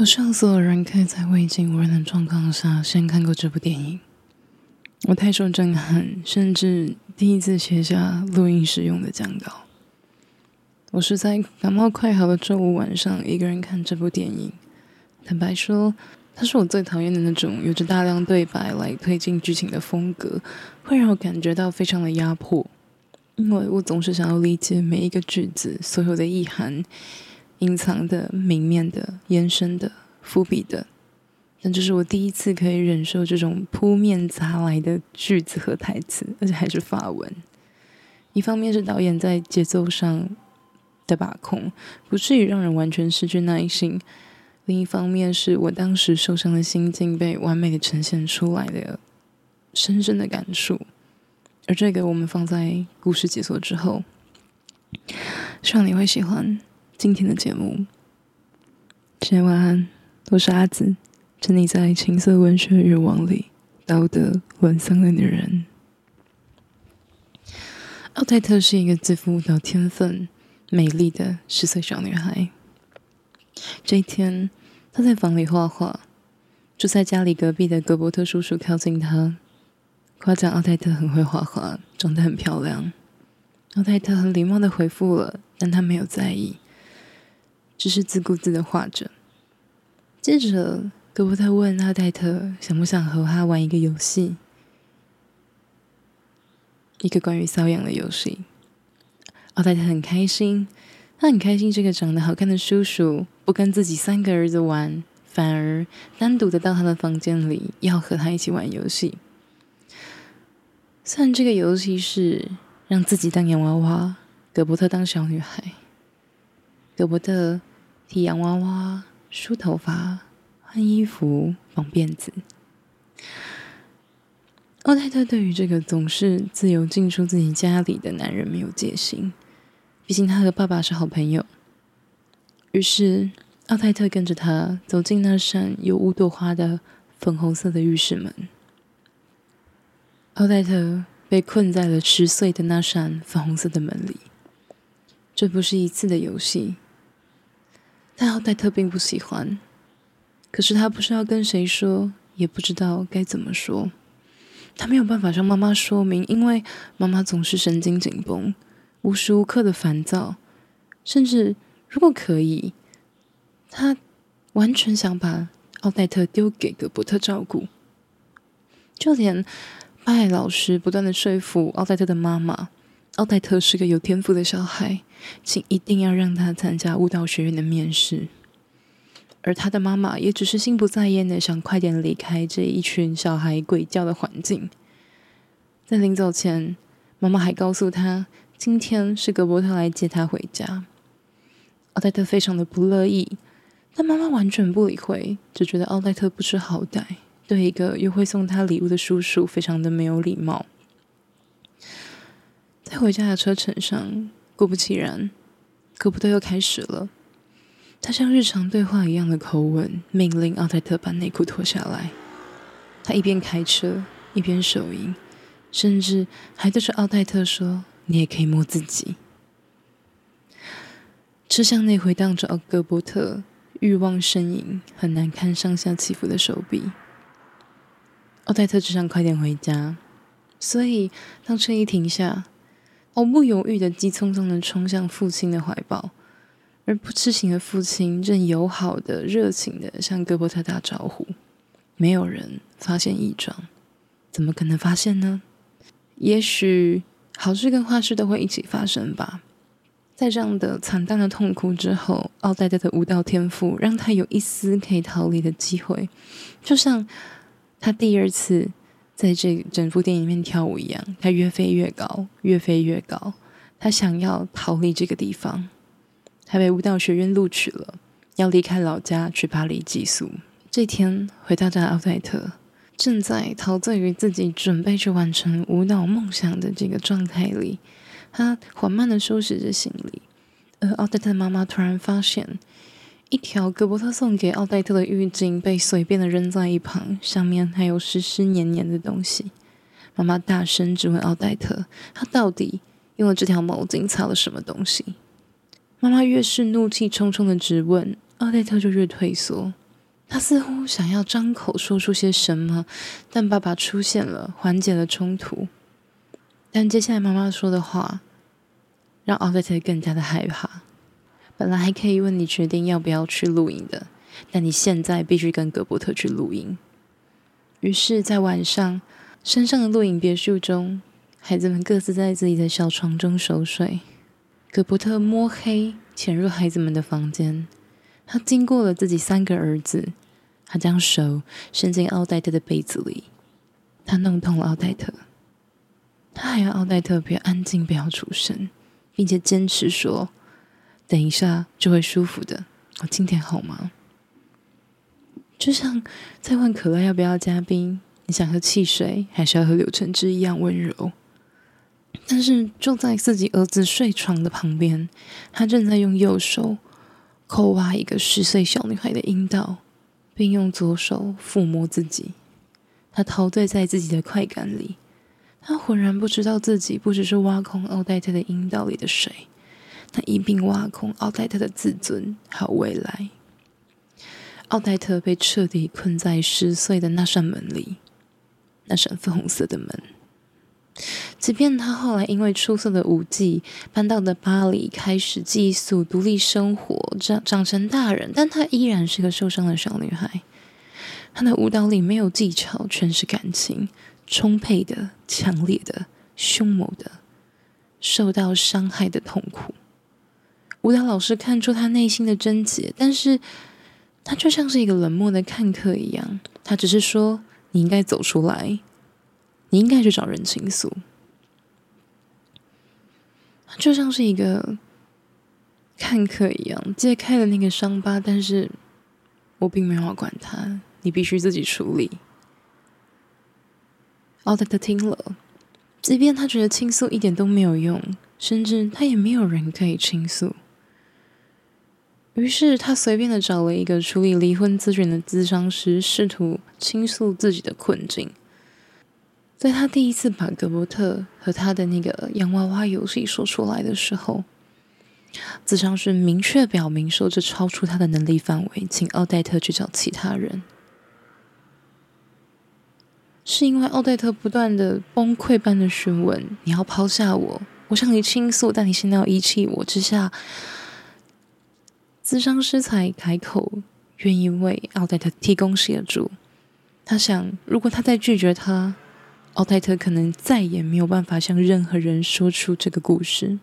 我希望所有人可以在未经无人的状况下先看过这部电影。我太受震撼，甚至第一次写下录音时用的讲稿。我是在感冒快好的周五晚上一个人看这部电影。坦白说，它是我最讨厌的那种有着大量对白来推进剧情的风格，会让我感觉到非常的压迫。因为我总是想要理解每一个句子所有的意涵。隐藏的、明面的、延伸的、伏笔的，但这是我第一次可以忍受这种扑面砸来的句子和台词，而且还是法文。一方面是导演在节奏上的把控，不至于让人完全失去耐心；另一方面是我当时受伤的心境被完美的呈现出来的深深的感触。而这个我们放在故事解锁之后，希望你会喜欢。今天的节目，今天晚安，我是阿紫，沉溺在情色文学欲望里，道德沦丧的女人。奥黛特是一个自负到天分、美丽的十岁小女孩。这一天，她在房里画画，住在家里隔壁的格伯特叔叔靠近她，夸奖奥黛特很会画画，长得很漂亮。奥黛特很礼貌的回复了，但她没有在意。只是自顾自的画着。接着，格伯特问奥黛特想不想和他玩一个游戏，一个关于瘙痒的游戏。奥黛特很开心，他很开心这个长得好看的叔叔不跟自己三个儿子玩，反而单独的到他的房间里要和他一起玩游戏。虽然这个游戏是让自己当洋娃娃，格伯特当小女孩，格伯特。替洋娃娃梳头发、换衣服、绑辫子。奥泰特对于这个总是自由进出自己家里的男人没有戒心，毕竟他和爸爸是好朋友。于是，奥泰特跟着他走进那扇有五朵花的粉红色的浴室门。奥黛特被困在了十岁的那扇粉红色的门里。这不是一次的游戏。但奥黛特并不喜欢，可是她不知道跟谁说，也不知道该怎么说。她没有办法向妈妈说明，因为妈妈总是神经紧绷，无时无刻的烦躁，甚至如果可以，她完全想把奥黛特丢给格伯特照顾。就连巴艾老师不断的说服奥黛特的妈妈。奥黛特是个有天赋的小孩，请一定要让他参加舞蹈学院的面试。而他的妈妈也只是心不在焉的想快点离开这一群小孩鬼叫的环境。在临走前，妈妈还告诉他，今天是格伯特来接他回家。奥黛特非常的不乐意，但妈妈完全不理会，只觉得奥黛特不知好歹，对一个又会送他礼物的叔叔非常的没有礼貌。在回家的车程上，果不其然，格伯特又开始了。他像日常对话一样的口吻，命令奥黛特把内裤脱下来。他一边开车，一边手淫，甚至还对着奥黛特说：“你也可以摸自己。”车厢内回荡着奥格伯特欲望呻吟、很难看、上下起伏的手臂。奥黛特只想快点回家，所以当车一停下，毫不犹豫的、急匆匆的冲向父亲的怀抱，而不知情的父亲正友好的、热情的向戈伯特打招呼。没有人发现异状，怎么可能发现呢？也许好事跟坏事都会一起发生吧。在这样的惨淡的痛苦之后，奥黛特的舞蹈天赋让她有一丝可以逃离的机会，就像她第二次。在这整部电影里面跳舞一样，他越飞越高，越飞越高。他想要逃离这个地方，他被舞蹈学院录取了，要离开老家去巴黎寄宿。这天回到家的，奥黛特正在陶醉于自己准备去完成舞蹈梦想的这个状态里，他缓慢的收拾着行李，而奥黛特的妈妈突然发现。一条格伯特送给奥黛特的浴巾被随便的扔在一旁，上面还有湿湿黏黏的东西。妈妈大声质问奥黛特：“她到底用了这条毛巾擦了什么东西？”妈妈越是怒气冲冲的质问，奥黛特就越退缩。他似乎想要张口说出些什么，但爸爸出现了，缓解了冲突。但接下来妈妈说的话，让奥黛特更加的害怕。本来还可以问你决定要不要去露营的，但你现在必须跟格伯特去露营。于是，在晚上，山上的露营别墅中，孩子们各自在自己的小床中熟睡。格伯特摸黑潜入孩子们的房间，他经过了自己三个儿子。他将手伸进奥黛特的被子里，他弄痛了奥黛特。他还要奥黛特别安静，不要出声，并且坚持说：“等一下就会舒服的。”我今天好吗？就像在问可乐要不要加冰，你想喝汽水还是要喝柳橙汁一样温柔。但是就在自己儿子睡床的旁边，他正在用右手抠挖一个十岁小女孩的阴道。并用左手抚摸自己，他陶醉在自己的快感里，他浑然不知道自己不只是挖空奥黛特的阴道里的水，他一并挖空奥黛特的自尊还有未来。奥黛特被彻底困在十岁的那扇门里，那扇粉红色的门。即便她后来因为出色的舞技搬到了巴黎，开始寄宿、独立生活，长长成大人，但她依然是个受伤的小女孩。她的舞蹈里没有技巧，全是感情，充沛的、强烈的、凶猛的，受到伤害的痛苦。舞蹈老师看出他内心的症结，但是他就像是一个冷漠的看客一样，他只是说：“你应该走出来。”你应该去找人倾诉，他就像是一个看客一样，揭开了那个伤疤，但是我并没有要管他，你必须自己处理。奥黛特听了，即便他觉得倾诉一点都没有用，甚至他也没有人可以倾诉，于是他随便的找了一个处理离婚咨询的咨商师，试图倾诉自己的困境。在他第一次把格伯特和他的那个洋娃娃游戏说出来的时候，咨商师明确表明说，这超出他的能力范围，请奥黛特去找其他人。是因为奥黛特不断的崩溃般的询问：“你要抛下我？我向你倾诉，但你现在要遗弃我。”之下，咨商师才开口，愿意为奥黛特提供协助。他想，如果他再拒绝他，奥黛特可能再也没有办法向任何人说出这个故事。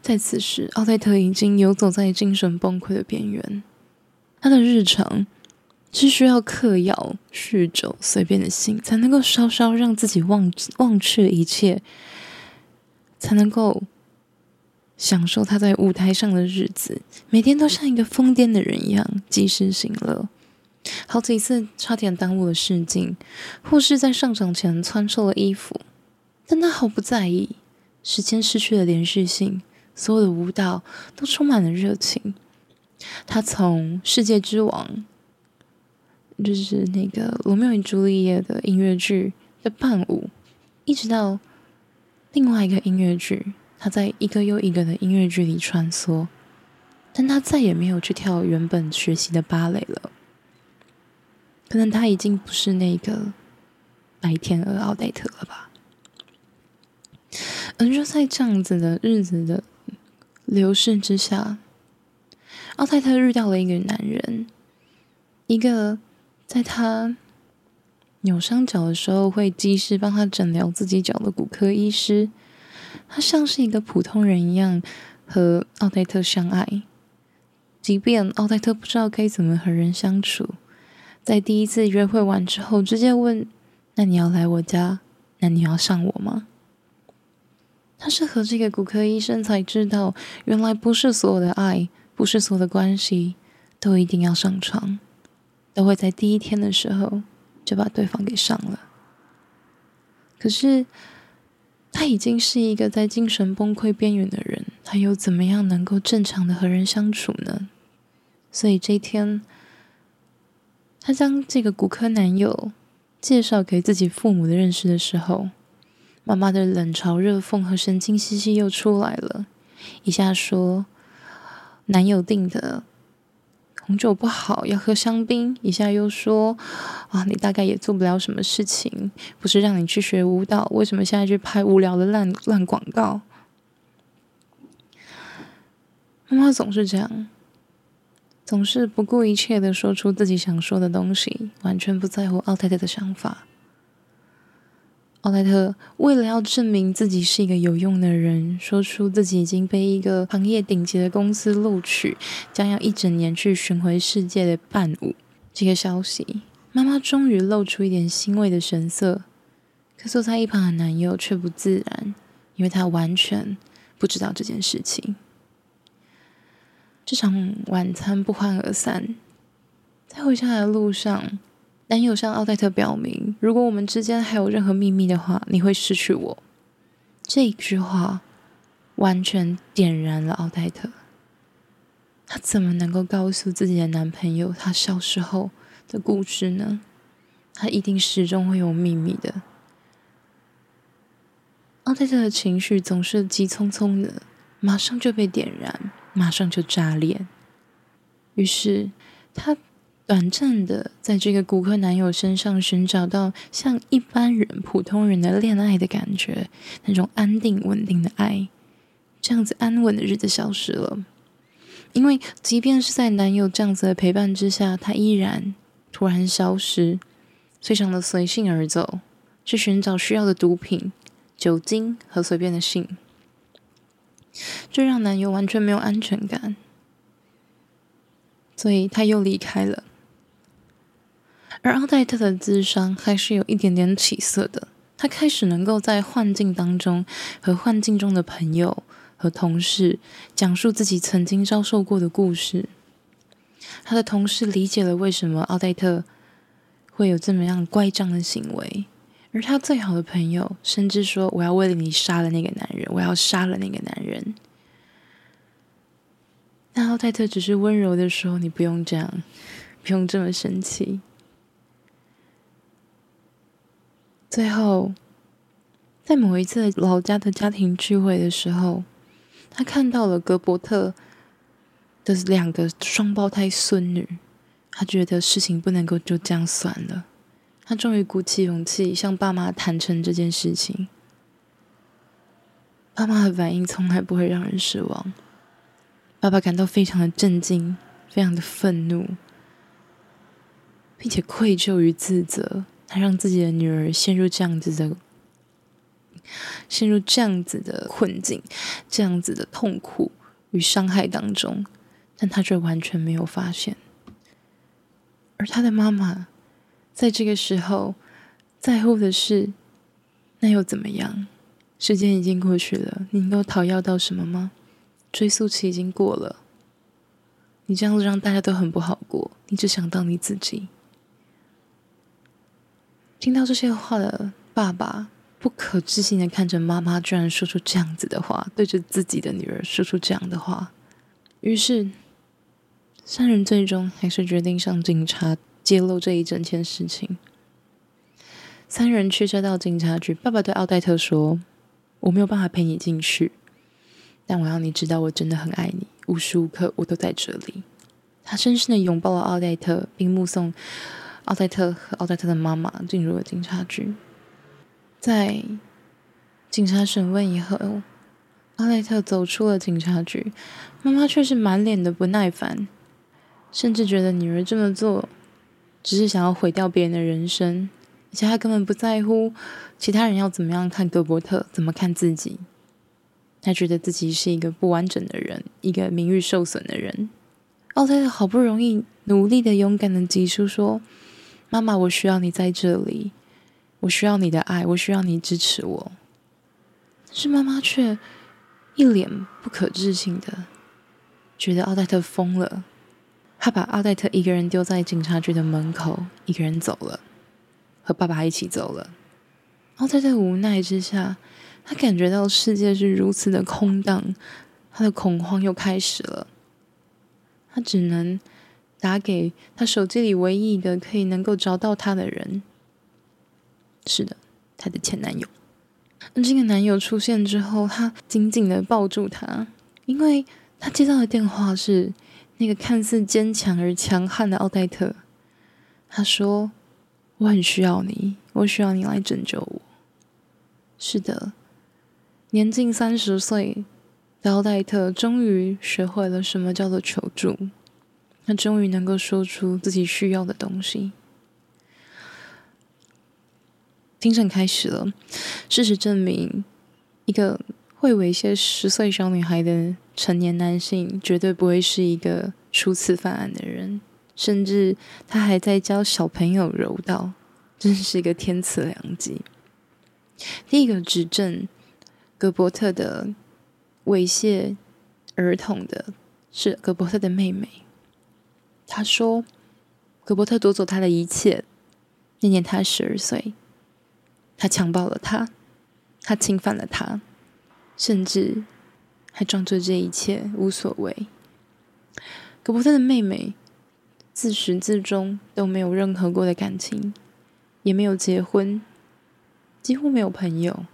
在此时，奥黛特已经游走在精神崩溃的边缘。他的日常是需要嗑药、酗酒、随便的性，才能够稍稍让自己忘忘却一切，才能够享受他在舞台上的日子。每天都像一个疯癫的人一样，及时行乐。好几次差点耽误了试镜，或是在上场前穿错了衣服，但他毫不在意。时间失去了连续性，所有的舞蹈都充满了热情。他从世界之王，就是那个罗密欧与朱丽叶的音乐剧的伴舞，一直到另外一个音乐剧，他在一个又一个的音乐剧里穿梭，但他再也没有去跳原本学习的芭蕾了。可能他已经不是那个白天鹅奥黛特了吧？而就在这样子的日子的流逝之下，奥黛特遇到了一个男人，一个在他扭伤脚的时候会及时帮他诊疗自己脚的骨科医师。他像是一个普通人一样和奥黛特相爱，即便奥黛特不知道该怎么和人相处。在第一次约会完之后，直接问：“那你要来我家？那你要上我吗？”他是和这个骨科医生才知道，原来不是所有的爱，不是所有的关系都一定要上床，都会在第一天的时候就把对方给上了。可是他已经是一个在精神崩溃边缘的人，他又怎么样能够正常的和人相处呢？所以这一天。他将这个骨科男友介绍给自己父母的认识的时候，妈妈的冷嘲热讽和神经兮兮又出来了。一下说男友定的红酒不好，要喝香槟。一下又说啊，你大概也做不了什么事情，不是让你去学舞蹈，为什么现在去拍无聊的烂烂广告？妈妈总是这样，总是不顾一切的说出自己想说的东西，完全不在乎奥太太的想法。奥莱特为了要证明自己是一个有用的人，说出自己已经被一个行业顶级的公司录取，将要一整年去巡回世界的伴舞这个消息，妈妈终于露出一点欣慰的神色。可坐在一旁的男友却不自然，因为他完全不知道这件事情。这场晚餐不欢而散，在回家的路上。男友向奥黛特表明，如果我们之间还有任何秘密的话，你会失去我。这一句话完全点燃了奥黛特。她怎么能够告诉自己的男朋友她小时候的故事呢？她一定始终会有秘密的。奥黛特的情绪总是急匆匆的，马上就被点燃，马上就炸裂。于是她。短暂的，在这个骨科男友身上寻找到像一般人、普通人的恋爱的感觉，那种安定、稳定的爱，这样子安稳的日子消失了。因为即便是在男友这样子的陪伴之下，他依然突然消失，非常的随性而走，去寻找需要的毒品、酒精和随便的性，这让男友完全没有安全感，所以他又离开了。而奥黛特的智商还是有一点点起色的，她开始能够在幻境当中和幻境中的朋友和同事讲述自己曾经遭受过的故事。她的同事理解了为什么奥黛特会有这么样乖张的行为，而她最好的朋友甚至说：“我要为了你杀了那个男人，我要杀了那个男人。”但奥黛特只是温柔的说：“你不用这样，不用这么生气。”最后，在某一次老家的家庭聚会的时候，他看到了格伯特的两个双胞胎孙女。他觉得事情不能够就这样算了。他终于鼓起勇气向爸妈坦诚这件事情。爸妈的反应从来不会让人失望。爸爸感到非常的震惊，非常的愤怒，并且愧疚与自责。他让自己的女儿陷入这样子的，陷入这样子的困境，这样子的痛苦与伤害当中，但他却完全没有发现。而他的妈妈在这个时候在乎的是，那又怎么样？时间已经过去了，你能够讨要到什么吗？追溯期已经过了，你这样子让大家都很不好过，你只想到你自己。听到这些话的爸爸不可置信的看着妈妈，居然说出这样子的话，对着自己的女儿说出这样的话。于是，三人最终还是决定向警察揭露这一整件事情。三人驱车到警察局，爸爸对奥黛特说：“我没有办法陪你进去，但我要你知道，我真的很爱你，无时无刻我都在这里。”他深深的拥抱了奥黛特，并目送。奥黛特和奥黛特的妈妈进入了警察局，在警察审问以后，奥黛特走出了警察局，妈妈却是满脸的不耐烦，甚至觉得女儿这么做只是想要毁掉别人的人生，而且她根本不在乎其他人要怎么样看格伯特，怎么看自己，她觉得自己是一个不完整的人，一个名誉受损的人。奥黛特好不容易努力的、勇敢的挤出说。妈妈，我需要你在这里，我需要你的爱，我需要你支持我。但是妈妈却一脸不可置信的觉得奥黛特疯了。她把奥黛特一个人丢在警察局的门口，一个人走了，和爸爸一起走了。奥黛特无奈之下，她感觉到世界是如此的空荡，她的恐慌又开始了。她只能。打给他手机里唯一的可以能够找到他的人，是的，他的前男友。那这个男友出现之后，他紧紧的抱住他，因为他接到的电话是那个看似坚强而强悍的奥黛特。他说：“我很需要你，我需要你来拯救我。”是的，年近三十岁的奥黛特终于学会了什么叫做求助。他终于能够说出自己需要的东西。庭审开始了，事实证明，一个会猥亵十岁小女孩的成年男性，绝对不会是一个初次犯案的人。甚至他还在教小朋友柔道，真是一个天赐良机。第一个指证格伯特的猥亵儿童的是格伯特的妹妹。他说，格伯特夺走他的一切。那年他十二岁，他强暴了他，他侵犯了他，甚至还装作这一切无所谓。格伯特的妹妹。自始至终都没有任何过的感情，也没有结婚，几乎没有朋友。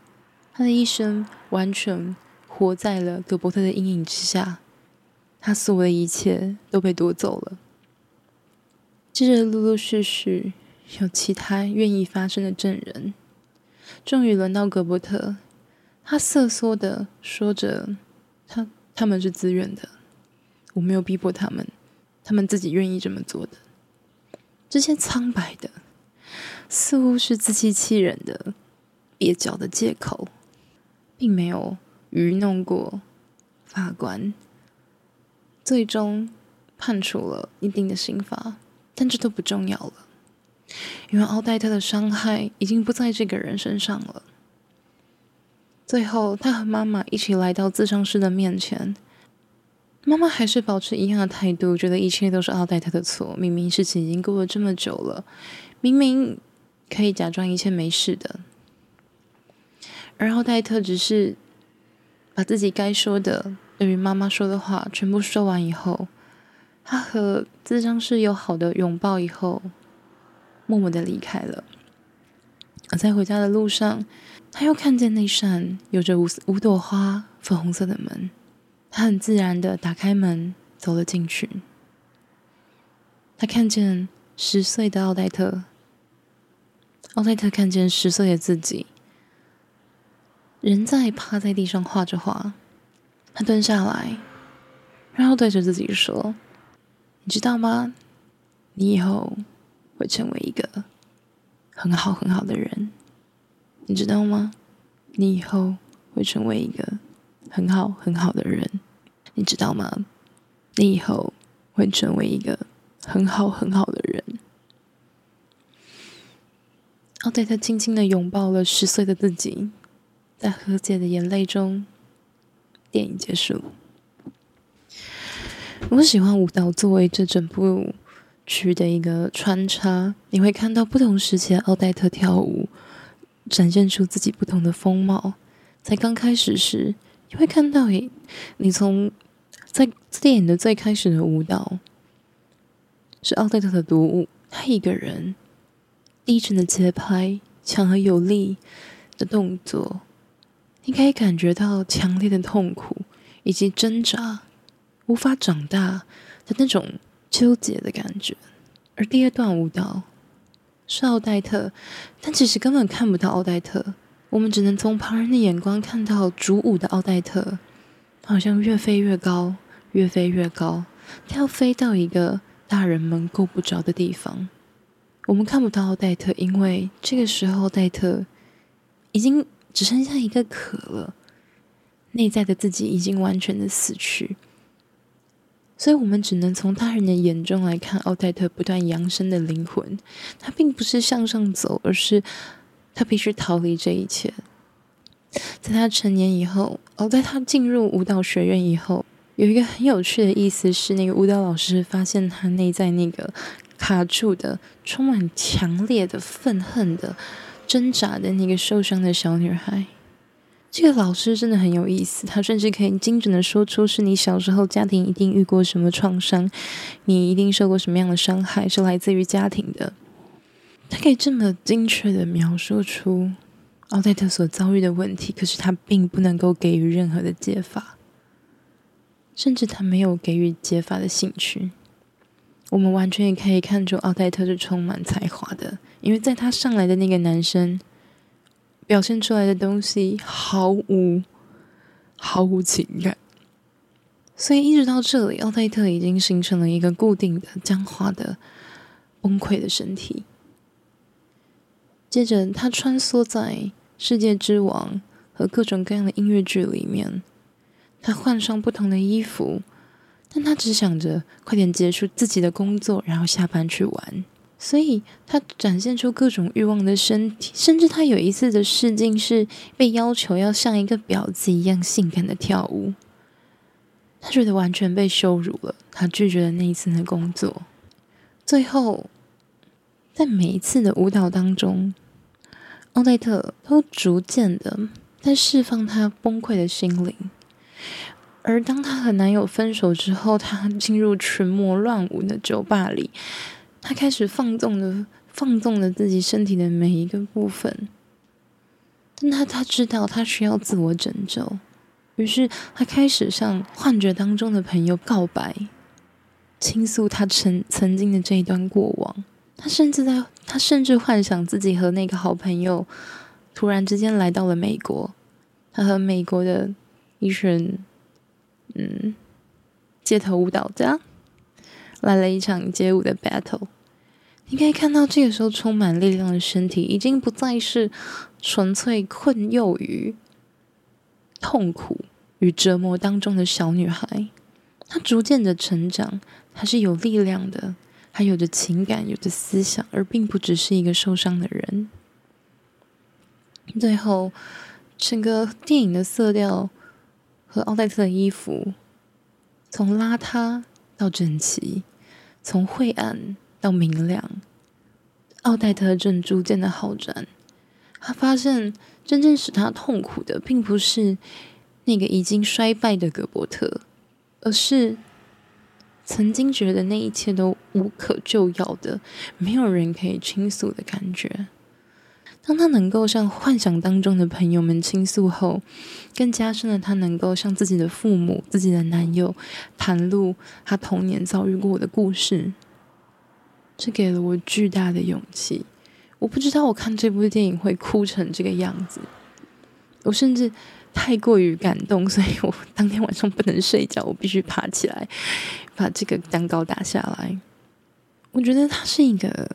他的一生完全活在了格伯特的阴影之下，他所有的一切都被夺走了。接着，陆陆续续有其他愿意发声的证人，终于轮到格伯特。他瑟缩的说着：“他他们是自愿的，我没有逼迫他们。”他们自己愿意这么做的，这些苍白的，似乎是自欺欺人的蹩脚的借口，并没有愚弄过法官，最终判处了一定的刑罚，但这都不重要了，因为奥黛特的伤害已经不在这个人身上了。最后，他和妈妈一起来到自伤师的面前。妈妈还是保持一样的态度，觉得一切都是奥黛特的错。明明事情已经过了这么久了，明明可以假装一切没事的，而奥黛特只是把自己该说的对于妈妈说的话全部说完以后，他和咨商师友好的拥抱以后，默默的离开了。而在回家的路上，他又看见那扇有着五五朵花、粉红色的门。他很自然的打开门，走了进去。他看见十岁的奥黛特，奥黛特看见十岁的自己，人在趴在地上画着画。他蹲下来，然后对着自己说：“你知道吗？你以后会成为一个很好很好的人。你知道吗？你以后会成为一个很好很好的人。”你知道吗？你以后会成为一个很好很好的人。奥黛特轻轻的拥抱了十岁的自己，在和解的眼泪中，电影结束。我喜欢舞蹈作为这整部剧的一个穿插，你会看到不同时期的奥黛特跳舞，展现出自己不同的风貌。在刚开始时，你会看到，诶，你从在电影的最开始的舞蹈是奥黛特的独舞，她一个人低沉的节拍、强而有力的动作，你可以感觉到强烈的痛苦以及挣扎、无法长大的那种纠结的感觉。而第二段舞蹈是奥黛特，但其实根本看不到奥黛特，我们只能从旁人的眼光看到主舞的奥黛特，好像越飞越高。越飞越高，他要飞到一个大人们够不着的地方。我们看不到奥黛特，因为这个时候奥黛特已经只剩下一个壳了，内在的自己已经完全的死去。所以我们只能从大人的眼中来看奥黛特不断扬升的灵魂。他并不是向上走，而是他必须逃离这一切。在他成年以后，哦，在他进入舞蹈学院以后。有一个很有趣的意思是，那个舞蹈老师发现他内在那个卡住的、充满强烈的愤恨的挣扎的那个受伤的小女孩。这个老师真的很有意思，他甚至可以精准的说出是你小时候家庭一定遇过什么创伤，你一定受过什么样的伤害，是来自于家庭的。他可以这么精确的描述出奥黛特所遭遇的问题，可是他并不能够给予任何的解法。甚至他没有给予解法的兴趣。我们完全也可以看出奥黛特是充满才华的，因为在他上来的那个男生表现出来的东西毫无毫无情感，所以一直到这里，奥黛特已经形成了一个固定的僵化的崩溃的身体。接着，他穿梭在世界之王和各种各样的音乐剧里面，他换上不同的衣服。但他只想着快点结束自己的工作，然后下班去玩。所以他展现出各种欲望的身体，甚至他有一次的试镜是被要求要像一个婊子一样性感的跳舞。他觉得完全被羞辱了，他拒绝了那一次的工作。最后，在每一次的舞蹈当中，奥黛特都逐渐的在释放他崩溃的心灵。而当她和男友分手之后，她进入群魔乱舞的酒吧里，他开始放纵的放纵了自己身体的每一个部分。但他他知道他需要自我拯救，于是他开始向幻觉当中的朋友告白，倾诉他曾曾经的这一段过往。他甚至在他甚至幻想自己和那个好朋友突然之间来到了美国，他和美国的一群。嗯，街头舞蹈家来了一场街舞的 battle。你可以看到，这个时候充满力量的身体，已经不再是纯粹困囿于痛苦与折磨当中的小女孩。她逐渐的成长，她是有力量的，她有着情感，有着思想，而并不只是一个受伤的人。最后，整个电影的色调。和奥黛特的衣服，从邋遢到整齐，从晦暗到明亮，奥黛特正逐渐的好转。他发现，真正使他痛苦的，并不是那个已经衰败的葛伯特，而是曾经觉得那一切都无可救药的，没有人可以倾诉的感觉。当他能够向幻想当中的朋友们倾诉后，更加深了他能够向自己的父母、自己的男友袒露他童年遭遇过的故事。这给了我巨大的勇气。我不知道我看这部电影会哭成这个样子，我甚至太过于感动，所以我当天晚上不能睡觉，我必须爬起来把这个蛋糕打下来。我觉得他是一个。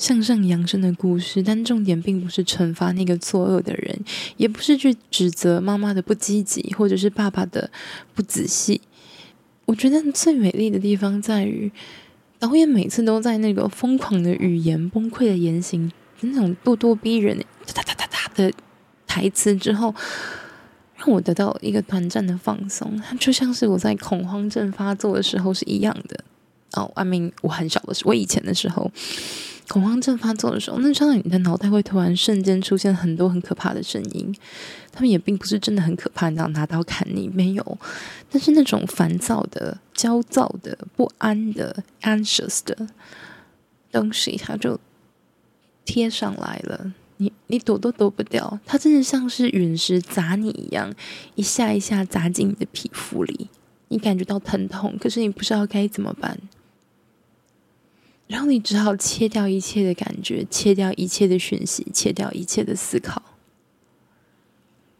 向上扬升的故事，但重点并不是惩罚那个作恶的人，也不是去指责妈妈的不积极，或者是爸爸的不仔细。我觉得最美丽的地方在于，导演每次都在那个疯狂的语言、崩溃的言行、那种咄咄逼人、哒哒哒哒哒的台词之后，让我得到一个短暂的放松。它就像是我在恐慌症发作的时候是一样的。哦，I mean，我很小的时，我以前的时候。恐慌症发作的时候，那时候你的脑袋会突然瞬间出现很多很可怕的声音，他们也并不是真的很可怕，然后拿刀砍你，没有。但是那种烦躁的、焦躁的、不安的、anxious 的东西，它就贴上来了，你你躲都躲不掉，它真的像是陨石砸你一样，一下一下砸进你的皮肤里，你感觉到疼痛，可是你不知道该怎么办。然后你只好切掉一切的感觉，切掉一切的讯息，切掉一切的思考，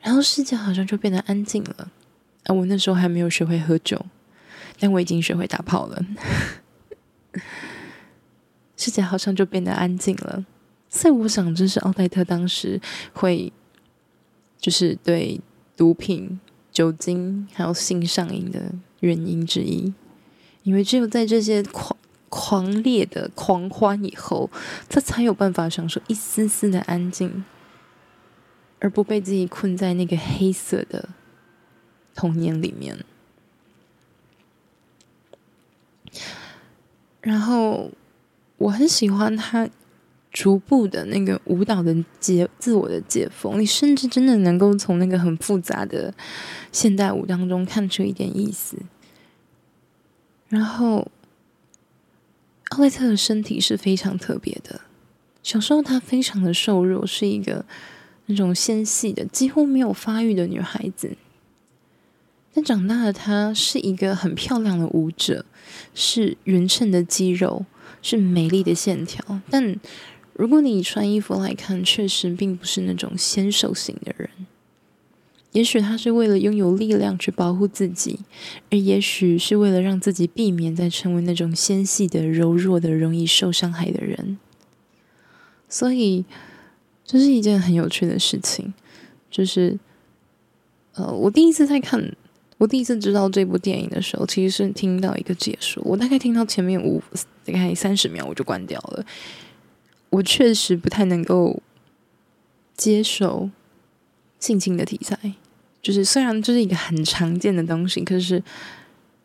然后世界好像就变得安静了。啊，我那时候还没有学会喝酒，但我已经学会打炮了。世界好像就变得安静了，所以我想这是奥黛特当时会，就是对毒品、酒精还有性上瘾的原因之一，因为只有在这些狂。狂烈的狂欢以后，他才有办法享受一丝丝的安静，而不被自己困在那个黑色的童年里面。然后，我很喜欢他逐步的那个舞蹈的解自我的解封，你甚至真的能够从那个很复杂的现代舞当中看出一点意思。然后。奥莱特的身体是非常特别的。小时候，她非常的瘦弱，是一个那种纤细的、几乎没有发育的女孩子。但长大了她是一个很漂亮的舞者，是匀称的肌肉，是美丽的线条。但如果你穿衣服来看，确实并不是那种纤瘦型的人。也许他是为了拥有力量去保护自己，而也许是为了让自己避免再成为那种纤细的、柔弱的、容易受伤害的人。所以，这是一件很有趣的事情，就是，呃，我第一次在看。我第一次知道这部电影的时候，其实是听到一个解说。我大概听到前面五大概三十秒，我就关掉了。我确实不太能够接受性侵的题材，就是虽然这是一个很常见的东西，可是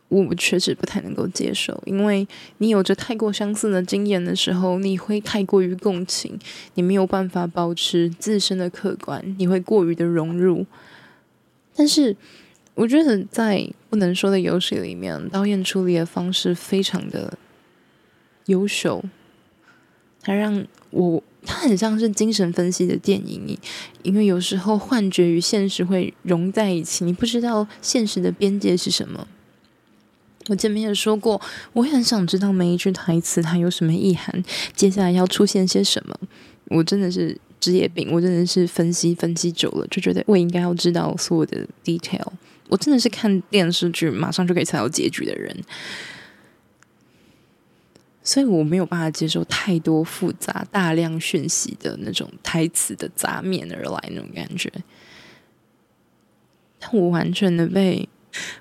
我确实不太能够接受，因为你有着太过相似的经验的时候，你会太过于共情，你没有办法保持自身的客观，你会过于的融入，但是。我觉得在《不能说的游戏》里面，导演处理的方式非常的优秀。他让我，他很像是精神分析的电影，因为有时候幻觉与现实会融在一起，你不知道现实的边界是什么。我前面也说过，我也很想知道每一句台词它有什么意涵，接下来要出现些什么。我真的是职业病，我真的是分析分析久了，就觉得我应该要知道所有的 detail。我真的是看电视剧马上就可以猜到结局的人，所以我没有办法接受太多复杂、大量讯息的那种台词的杂面而来那种感觉。但我完全的被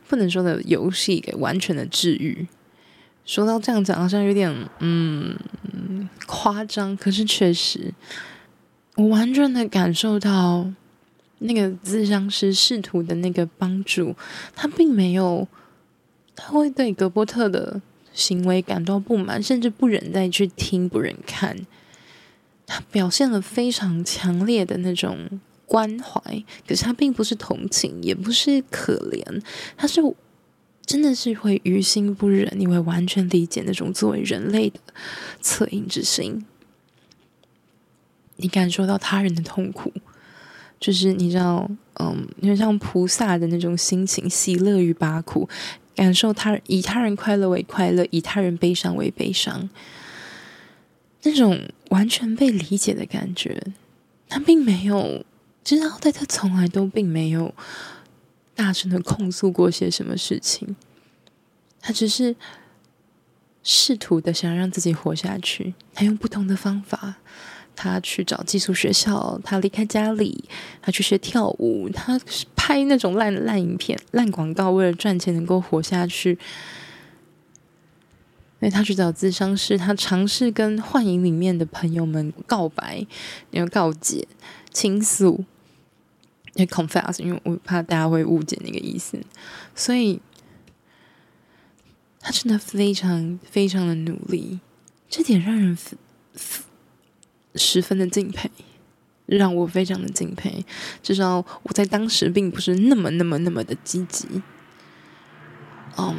不能说的游戏给完全的治愈。说到这样讲，好像有点嗯夸张，可是确实，我完全的感受到。那个自相师试图的那个帮助，他并没有，他会对格波特的行为感到不满，甚至不忍再去听，不忍看。他表现了非常强烈的那种关怀，可是他并不是同情，也不是可怜，他是真的是会于心不忍，你会完全理解那种作为人类的恻隐之心，你感受到他人的痛苦。就是你知道，嗯，因为像菩萨的那种心情，喜乐与拔苦，感受他以他人快乐为快乐，以他人悲伤为悲伤，那种完全被理解的感觉，他并没有知道，但他从来都并没有大声的控诉过些什么事情，他只是试图的想让自己活下去，他用不同的方法。他去找寄宿学校，他离开家里，他去学跳舞，他拍那种烂烂影片、烂广告，为了赚钱能够活下去。所以他去找咨商师，他尝试跟幻影里面的朋友们告白，然后告解、倾诉，也 confess，因为我怕大家会误解那个意思。所以，他真的非常非常的努力，这点让人。十分的敬佩，让我非常的敬佩。至少我在当时并不是那么、那么、那么的积极。嗯，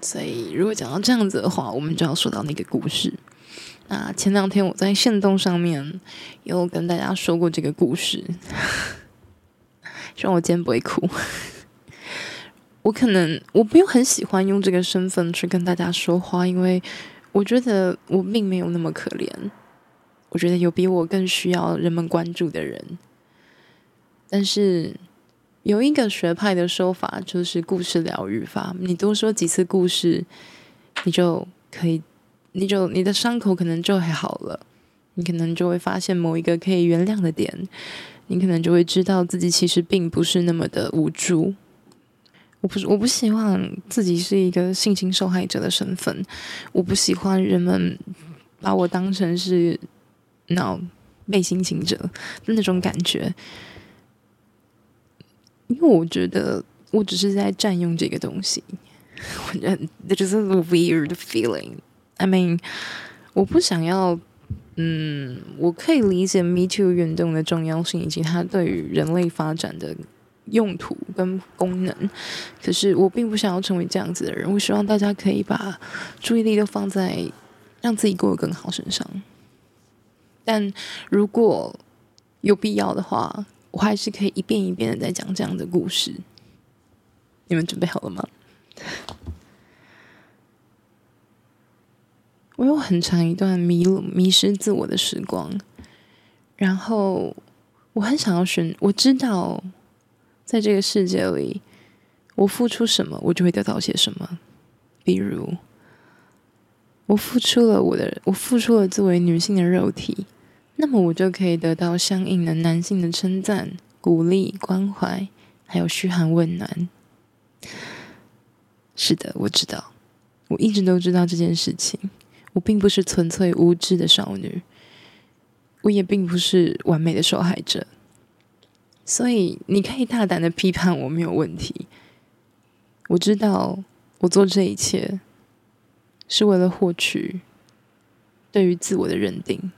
所以如果讲到这样子的话，我们就要说到那个故事。那前两天我在线动上面有跟大家说过这个故事，希望我今天不会哭。我可能我不用很喜欢用这个身份去跟大家说话，因为。我觉得我并没有那么可怜，我觉得有比我更需要人们关注的人。但是有一个学派的说法，就是故事疗愈法。你多说几次故事，你就可以，你就你的伤口可能就还好了，你可能就会发现某一个可以原谅的点，你可能就会知道自己其实并不是那么的无助。我不是，我不希望自己是一个性侵受害者的身份。我不喜欢人们把我当成是那被性侵者的那种感觉，因为我觉得我只是在占用这个东西。我觉得这就是 weird feeling。I mean，我不想要。嗯，我可以理解 Me Too 运动的重要性以及它对于人类发展的。用途跟功能，可是我并不想要成为这样子的人。我希望大家可以把注意力都放在让自己过得更好身上。但如果有必要的话，我还是可以一遍一遍的在讲这样的故事。你们准备好了吗？我有很长一段迷路、迷失自我的时光，然后我很想要寻，我知道在这个世界里，我付出什么，我就会得到些什么。比如，我付出了我的，我付出了作为女性的肉体，那么我就可以得到相应的男性的称赞、鼓励、关怀，还有嘘寒问暖。是的，我知道，我一直都知道这件事情。我并不是纯粹无知的少女，我也并不是完美的受害者，所以你可以大胆的批判我没有问题。我知道我做这一切是为了获取对于自我的认定，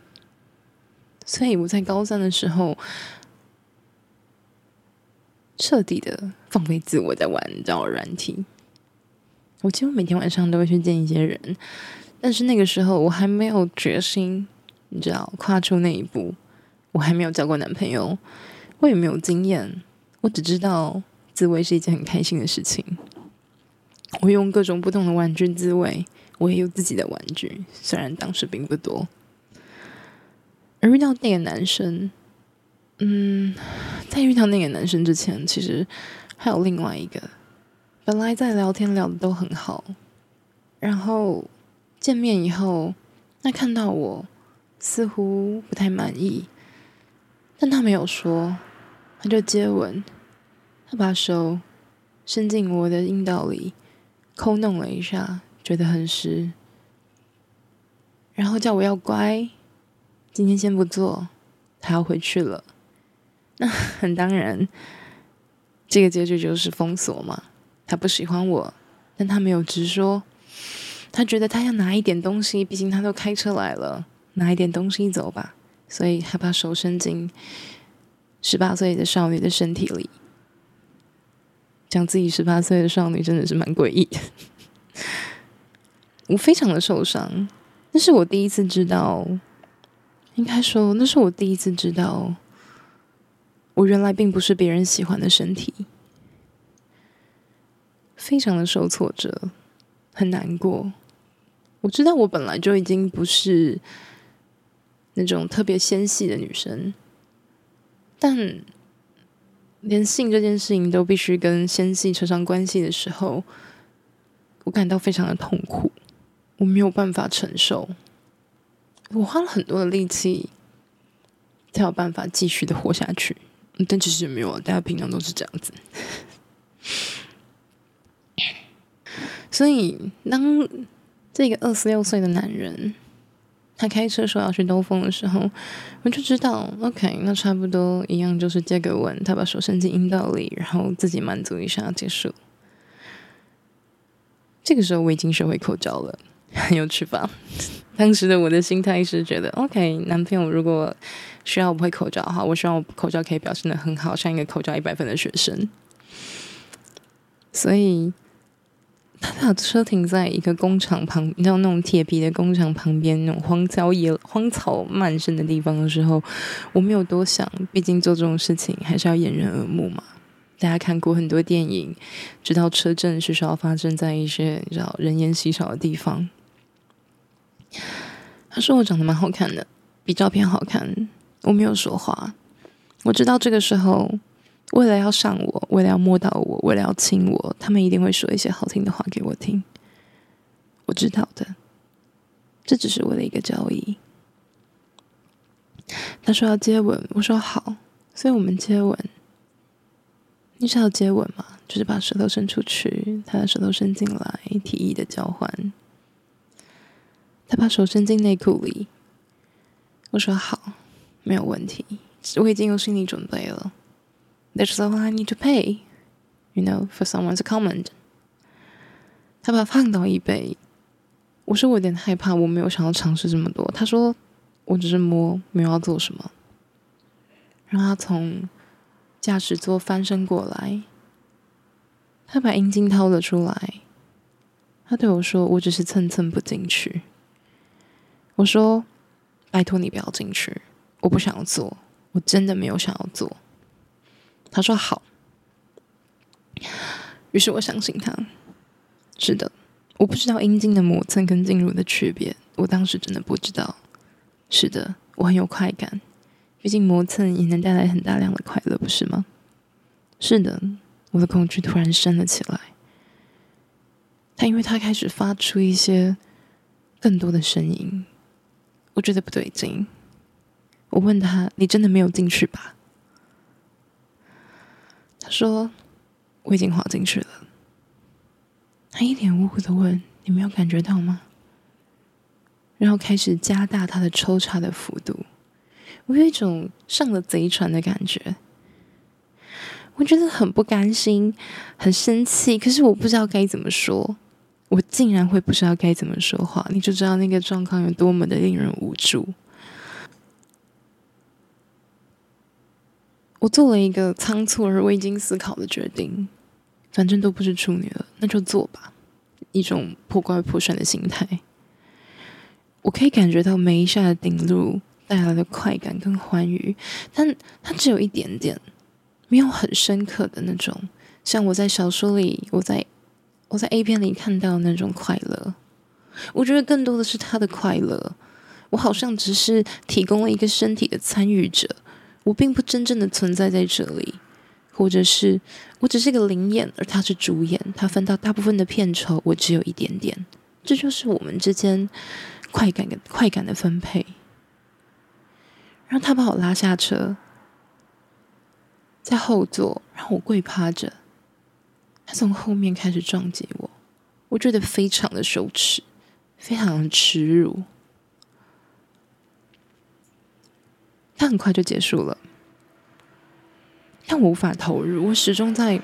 所以我在高三的时候彻底的放飞自我，在玩交友软体。我几乎每天晚上都会去见一些人。但是那个时候我还没有决心，你知道，跨出那一步。我还没有交过男朋友，我也没有经验。我只知道自慰是一件很开心的事情。我用各种不同的玩具自慰，我也有自己的玩具，虽然当时并不多。而遇到那个男生，嗯，在遇到那个男生之前，其实还有另外一个。本来在聊天聊的都很好，然后。见面以后，他看到我似乎不太满意，但他没有说，他就接吻，他把手伸进我的阴道里，抠弄了一下，觉得很湿，然后叫我要乖，今天先不做，他要回去了。那很当然，这个结局就是封锁嘛。他不喜欢我，但他没有直说。他觉得他要拿一点东西，毕竟他都开车来了，拿一点东西走吧。所以他把手伸进十八岁的少女的身体里，讲自己十八岁的少女真的是蛮诡异的。我非常的受伤，那是我第一次知道，应该说那是我第一次知道，我原来并不是别人喜欢的身体，非常的受挫折，很难过。我知道我本来就已经不是那种特别纤细的女生，但连性这件事情都必须跟纤细扯上关系的时候，我感到非常的痛苦，我没有办法承受。我花了很多的力气才有办法继续的活下去，但其实没有啊，大家平常都是这样子。所以当这个二十六岁的男人，他开车说要去兜风的时候，我就知道，OK，那差不多一样，就是接个吻，他把手伸进阴道里，然后自己满足一下结束。这个时候我已经学会口交了，很有趣吧？当时的我的心态是觉得，OK，男朋友如果需要我会口罩的话，我希望我口罩可以表现的很好，像一个口罩一百分的学生。所以。他把车停在一个工厂旁，你知道那种铁皮的工厂旁边，那种荒郊野荒草漫生的地方的时候，我没有多想，毕竟做这种事情还是要掩人耳目嘛。大家看过很多电影，知道车震是需要发生在一些你知道人烟稀少的地方。他说我长得蛮好看的，比照片好看。我没有说话，我知道这个时候。为了要上我，为了要摸到我，为了要亲我，他们一定会说一些好听的话给我听。我知道的，这只是为了一个交易。他说要接吻，我说好，所以我们接吻。你是要接吻吗？就是把舌头伸出去，他的舌头伸进来，提议的交换。他把手伸进内裤里，我说好，没有问题，我已经有心理准备了。That's all I need to pay, you know, for someone's comment. 他把它放到一杯，我说我有点害怕，我没有想要尝试这么多。他说我只是摸，没有要做什么。让他从驾驶座翻身过来，他把阴茎掏了出来。他对我说：“我只是蹭蹭不进去。”我说：“拜托你不要进去，我不想要做，我真的没有想要做。”他说好，于是我相信他。是的，我不知道阴茎的磨蹭跟进入的区别，我当时真的不知道。是的，我很有快感，毕竟磨蹭也能带来很大量的快乐，不是吗？是的，我的恐惧突然升了起来。他因为他开始发出一些更多的声音，我觉得不对劲。我问他：“你真的没有进去吧？”他说：“我已经滑进去了。”他一脸无辜的问：“你没有感觉到吗？”然后开始加大他的抽插的幅度。我有一种上了贼船的感觉，我觉得很不甘心，很生气。可是我不知道该怎么说，我竟然会不知道该怎么说话，你就知道那个状况有多么的令人无助。我做了一个仓促而未经思考的决定，反正都不是处女了，那就做吧。一种破罐破摔的心态。我可以感觉到每一下的顶入带来的快感跟欢愉，但它只有一点点，没有很深刻的那种，像我在小说里，我在我在 A 片里看到那种快乐。我觉得更多的是他的快乐，我好像只是提供了一个身体的参与者。我并不真正的存在在这里，或者是我只是个灵演，而他是主演，他分到大部分的片酬，我只有一点点。这就是我们之间快感的快感的分配。然后他把我拉下车，在后座让我跪趴着，他从后面开始撞击我，我觉得非常的羞耻，非常的耻辱。他很快就结束了，但我无法投入。我始终在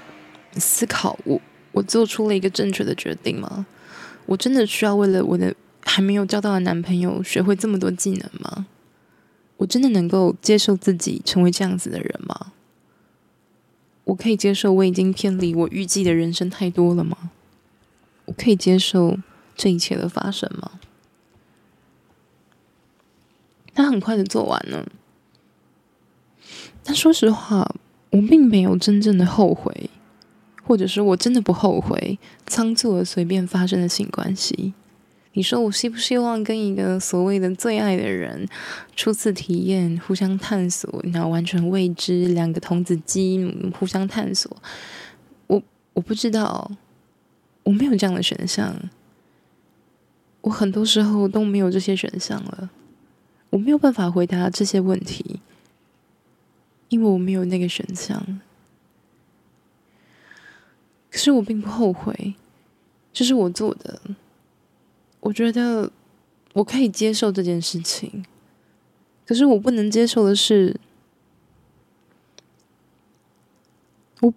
思考我：我我做出了一个正确的决定吗？我真的需要为了我的还没有交到的男朋友学会这么多技能吗？我真的能够接受自己成为这样子的人吗？我可以接受我已经偏离我预计的人生太多了吗？我可以接受这一切的发生吗？他很快的做完了。但说实话，我并没有真正的后悔，或者说我真的不后悔仓促而随便发生的性关系。你说我希不希望跟一个所谓的最爱的人初次体验、互相探索，然后完全未知，两个童子鸡互相探索？我我不知道，我没有这样的选项。我很多时候都没有这些选项了，我没有办法回答这些问题。因为我没有那个选项，可是我并不后悔，这是我做的。我觉得我可以接受这件事情，可是我不能接受的是，我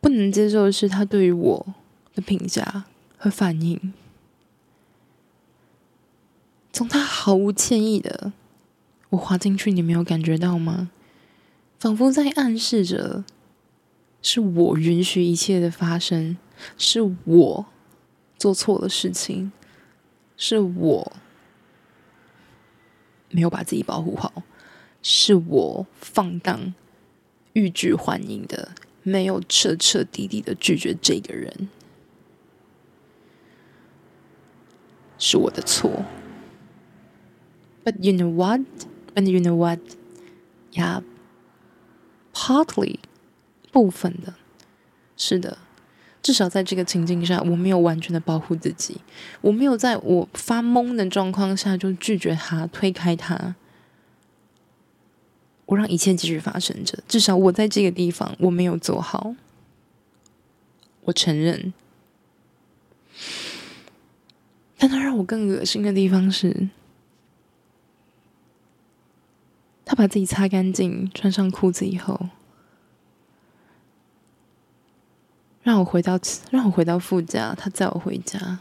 不能接受的是他对于我的评价和反应。从他毫无歉意的我滑进去，你没有感觉到吗？仿佛在暗示着，是我允许一切的发生，是我做错了事情，是我没有把自己保护好，是我放荡、欲拒还迎的，没有彻彻底底的拒绝这个人，是我的错。But you know what? And you know what? Yeah. Partly，部分的，是的，至少在这个情境下，我没有完全的保护自己，我没有在我发懵的状况下就拒绝他、推开他，我让一切继续发生着。至少我在这个地方我没有做好，我承认。但他让我更恶心的地方是。他把自己擦干净，穿上裤子以后，让我回到让我回到副驾，他载我回家。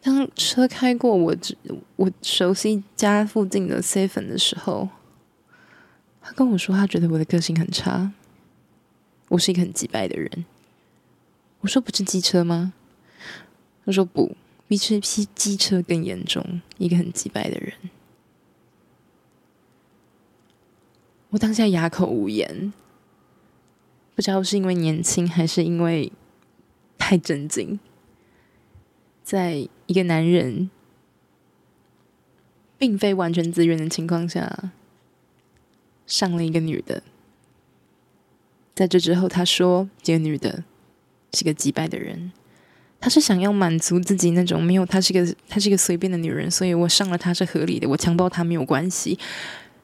当车开过我我熟悉家附近的 seven 的时候，他跟我说，他觉得我的个性很差，我是一个很急败的人。我说不是机车吗？他说不，比车比机车更严重，一个很急败的人。我当下哑口无言，不知道是因为年轻，还是因为太震惊，在一个男人并非完全自愿的情况下，上了一个女的。在这之后，他说这个女的是个击败的人，他是想要满足自己那种没有，她是个她是个随便的女人，所以我上了她是合理的，我强暴她没有关系，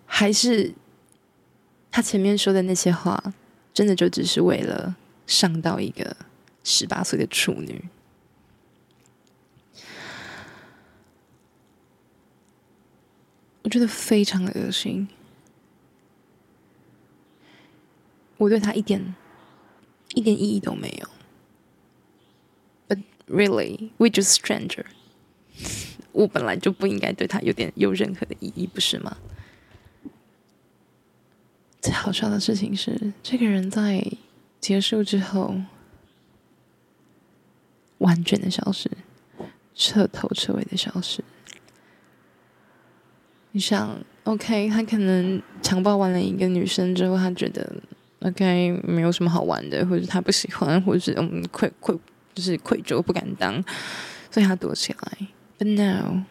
还是他前面说的那些话，真的就只是为了上到一个。十八岁的处女，我觉得非常的恶心。我对他一点一点意义都没有。But really, we're just stranger。我本来就不应该对他有点有任何的意义，不是吗？最好笑的事情是，这个人在结束之后。完全的消失，彻头彻尾的消失。你想，OK，他可能强暴完了一个女生之后，他觉得 OK 没有什么好玩的，或者他不喜欢，或者是嗯愧愧就是愧疚不敢当，所以他躲起来。But now，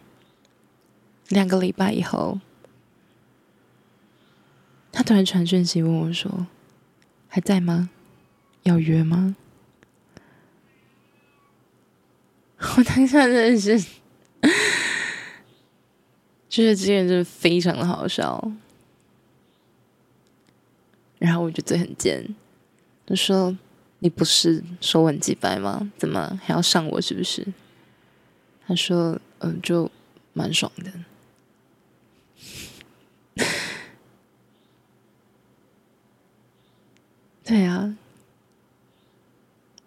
两个礼拜以后，他突然传讯息问我说：“还在吗？要约吗？” 我当下真的是，就是这个人真的非常的好笑。然后我就嘴很贱，就说：“你不是说我很机掰吗？怎么还要上我？是不是？”他说：“嗯、就蛮爽的。”对啊。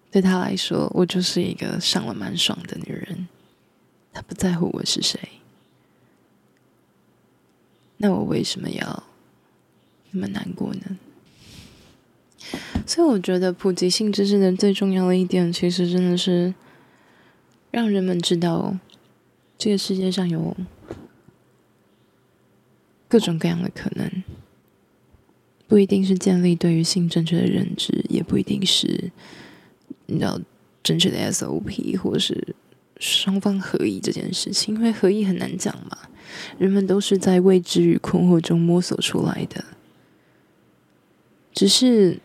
对他来说，我就是一个上了蛮爽的女人。他不在乎我是谁，那我为什么要那么难过呢？所以，我觉得普及性知识的最重要的一点，其实真的是让人们知道，这个世界上有各种各样的可能，不一定是建立对于性正确的认知，也不一定是。你知道正确的 SOP，或是双方合意这件事情，因为合意很难讲嘛。人们都是在未知与困惑中摸索出来的。只是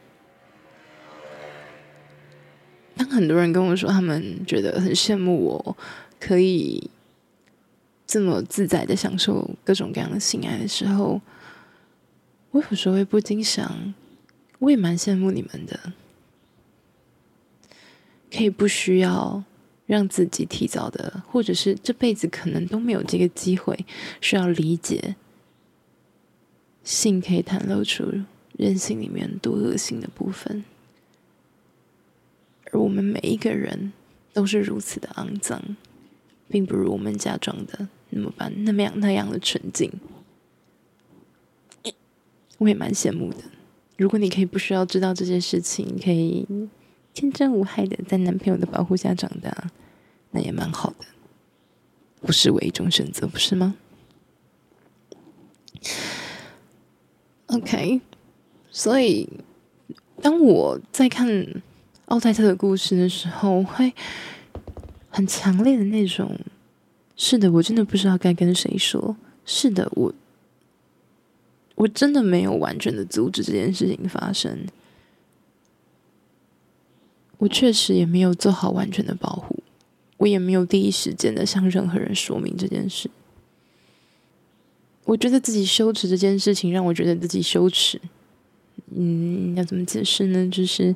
当很多人跟我说他们觉得很羡慕我，可以这么自在的享受各种各样的性爱的时候，我有时候会不禁想，我也蛮羡慕你们的。可以不需要让自己提早的，或者是这辈子可能都没有这个机会，需要理解性可以袒露出人性里面多恶心的部分，而我们每一个人都是如此的肮脏，并不如我们假装的那么般那么样那样的纯净。我也蛮羡慕的，如果你可以不需要知道这件事情，可以。天真无害的在男朋友的保护下长大，那也蛮好的，不失为一种选择，不是吗？OK，所以当我在看奥黛特的故事的时候，我会很强烈的那种，是的，我真的不知道该跟谁说。是的，我我真的没有完全的阻止这件事情发生。我确实也没有做好完全的保护，我也没有第一时间的向任何人说明这件事。我觉得自己羞耻这件事情让我觉得自己羞耻。嗯，要怎么解释呢？就是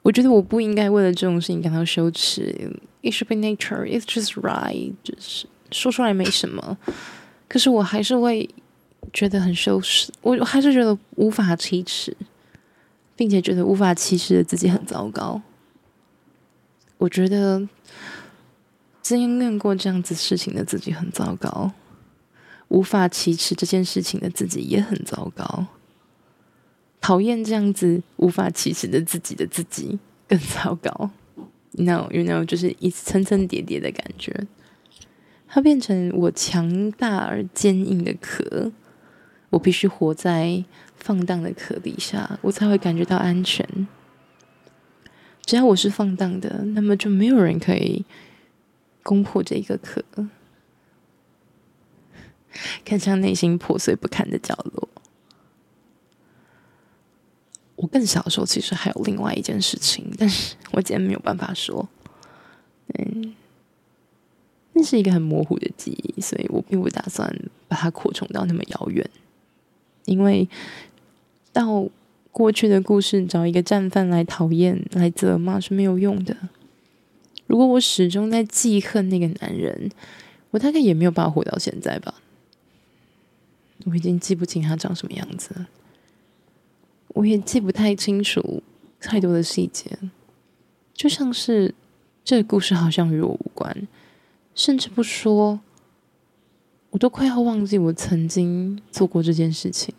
我觉得我不应该为了这种事情感到羞耻。It should be nature. It's just right. 就是说出来没什么，可是我还是会觉得很羞耻，我还是觉得无法启齿。并且觉得无法启齿的自己很糟糕。我觉得经历过这样子事情的自己很糟糕，无法启齿这件事情的自己也很糟糕。讨厌这样子无法启齿的自己的自己更糟糕。No，You know，就是一层层叠叠的感觉。它变成我强大而坚硬的壳，我必须活在。放荡的壳底下，我才会感觉到安全。只要我是放荡的，那么就没有人可以攻破这一个壳。看向内心破碎不堪的角落。我更小的时候，其实还有另外一件事情，但是我今天没有办法说。嗯，那是一个很模糊的记忆，所以我并不打算把它扩充到那么遥远。因为到过去的故事找一个战犯来讨厌、来责骂是没有用的。如果我始终在记恨那个男人，我大概也没有办法活到现在吧。我已经记不清他长什么样子，我也记不太清楚太多的细节，就像是这个故事好像与我无关，甚至不说，我都快要忘记我曾经做过这件事情，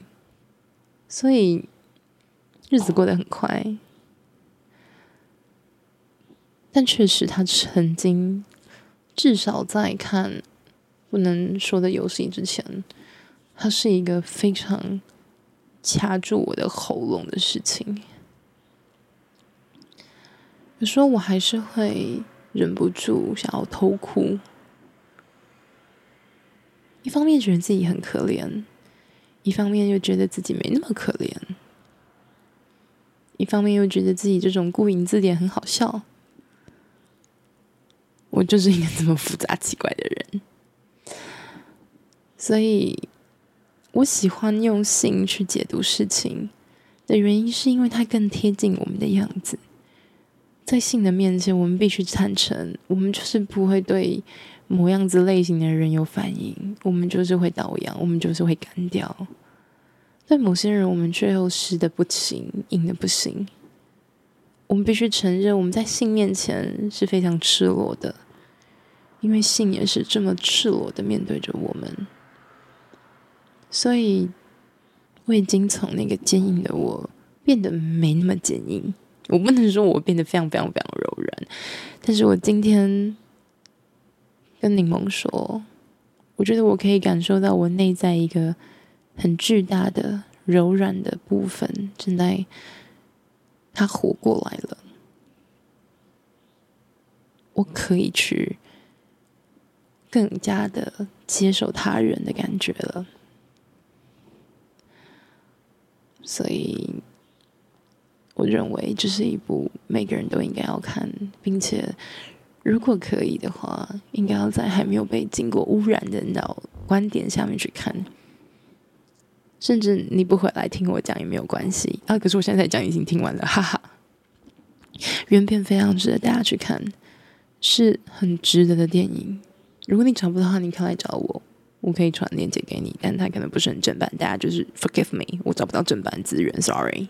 所以日子过得很快，但确实他曾经至少在看不能说的游戏之前。他是一个非常掐住我的喉咙的事情。有时候我还是会忍不住想要偷哭，一方面觉得自己很可怜，一方面又觉得自己没那么可怜，一方面又觉得自己这种顾影自怜很好笑。我就是一个这么复杂奇怪的人，所以。我喜欢用性去解读事情的原因，是因为它更贴近我们的样子。在性的面前，我们必须坦诚，我们就是不会对某样子类型的人有反应，我们就是会倒阳，我们就是会干掉。但某些人，我们却又湿的不行，硬的不行。我们必须承认，我们在性面前是非常赤裸的，因为性也是这么赤裸的面对着我们。所以，我已经从那个坚硬的我变得没那么坚硬。我不能说我变得非常非常非常柔软，但是我今天跟柠檬说，我觉得我可以感受到我内在一个很巨大的柔软的部分正在它活过来了。我可以去更加的接受他人的感觉了。所以，我认为这是一部每个人都应该要看，并且如果可以的话，应该要在还没有被经过污染的脑观点下面去看。甚至你不回来听我讲也没有关系啊！可是我现在讲已经听完了，哈哈。原片非常值得大家去看，是很值得的电影。如果你找不到的话，你可以来找我。我可以传链接给你，但它可能不是很正版，大家就是 forgive me，我找不到正版资源，sorry。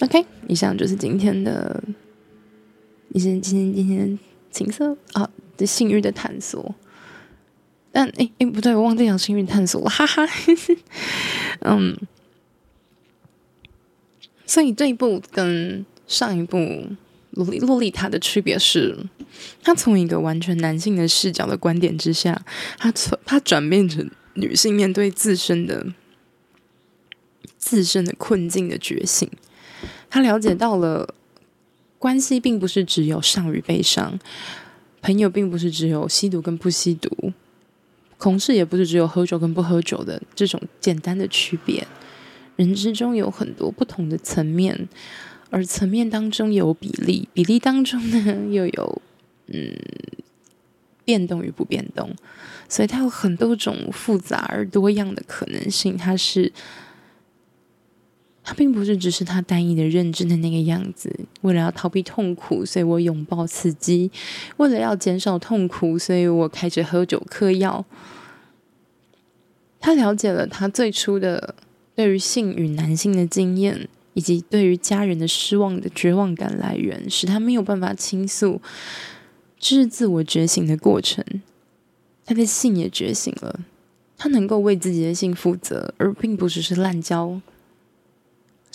OK，以上就是今天的，以前今天今天情色啊的性欲的探索。但哎哎不对，我忘记讲性欲探索了，哈哈。嗯，所以这一部跟上一部。洛丽洛丽塔的区别是，他从一个完全男性的视角的观点之下，他从他转变成女性面对自身的自身的困境的觉醒。他了解到了，关系并不是只有上与被伤，朋友并不是只有吸毒跟不吸毒，同事也不是只有喝酒跟不喝酒的这种简单的区别。人之中有很多不同的层面。而层面当中有比例，比例当中呢又有嗯变动与不变动，所以它有很多种复杂而多样的可能性。它是他并不是只是他单一的认知的那个样子。为了要逃避痛苦，所以我拥抱刺激；为了要减少痛苦，所以我开始喝酒嗑药。他了解了他最初的对于性与男性的经验。以及对于家人的失望的绝望感来源，使他没有办法倾诉，这是自我觉醒的过程。他的性也觉醒了，他能够为自己的性负责，而并不只是滥交。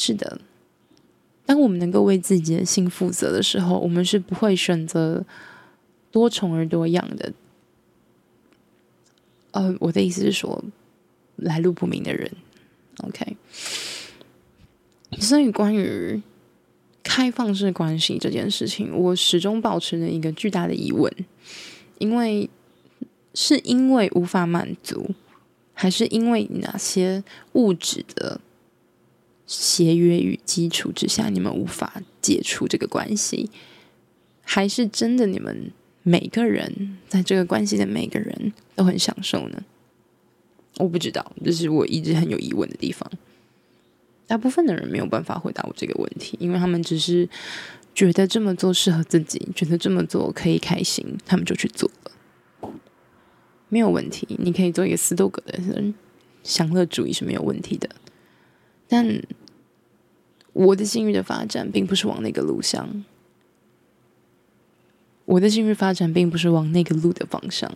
是的，当我们能够为自己的性负责的时候，我们是不会选择多重而多样的。呃，我的意思是说，来路不明的人。OK。所以关于开放式关系这件事情，我始终保持着一个巨大的疑问，因为是因为无法满足，还是因为哪些物质的协约与基础之下，你们无法解除这个关系？还是真的你们每个人在这个关系的每个人都很享受呢？我不知道，这是我一直很有疑问的地方。大部分的人没有办法回答我这个问题，因为他们只是觉得这么做适合自己，觉得这么做可以开心，他们就去做了。没有问题，你可以做一个斯多葛的人，享乐主义是没有问题的。但我的性欲的发展并不是往那个路向，我的性欲发展并不是往那个路的方向，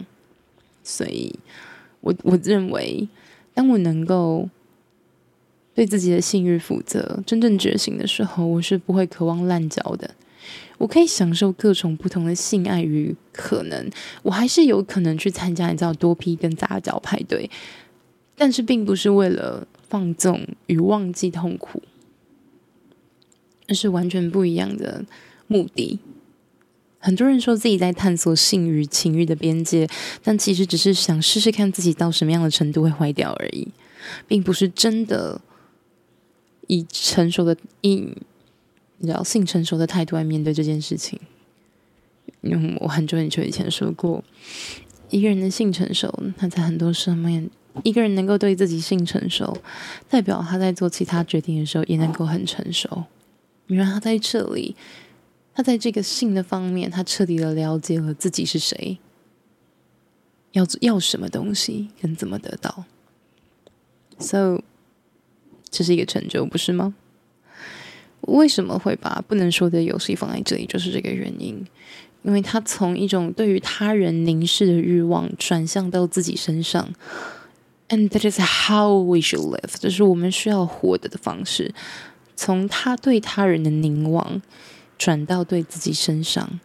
所以我我认为，当我能够。对自己的性欲负责，真正觉醒的时候，我是不会渴望滥交的。我可以享受各种不同的性爱与可能，我还是有可能去参加你知道多批跟杂交派对，但是并不是为了放纵与忘记痛苦，而是完全不一样的目的。很多人说自己在探索性与情欲的边界，但其实只是想试试看自己到什么样的程度会坏掉而已，并不是真的。以成熟的、以你知道性成熟的态度来面对这件事情。因为我很久很久以前说过，一个人的性成熟，他在很多上面，一个人能够对自己性成熟，代表他在做其他决定的时候也能够很成熟。你让他在这里，他在这个性的方面，他彻底的了解了自己是谁，要要什么东西，跟怎么得到。So。这是一个成就，不是吗？为什么会把不能说的游戏放在这里？就是这个原因，因为他从一种对于他人凝视的欲望转向到自己身上，and that is how we should live。这是我们需要活的的方式，从他对他人的凝望转到对自己身上。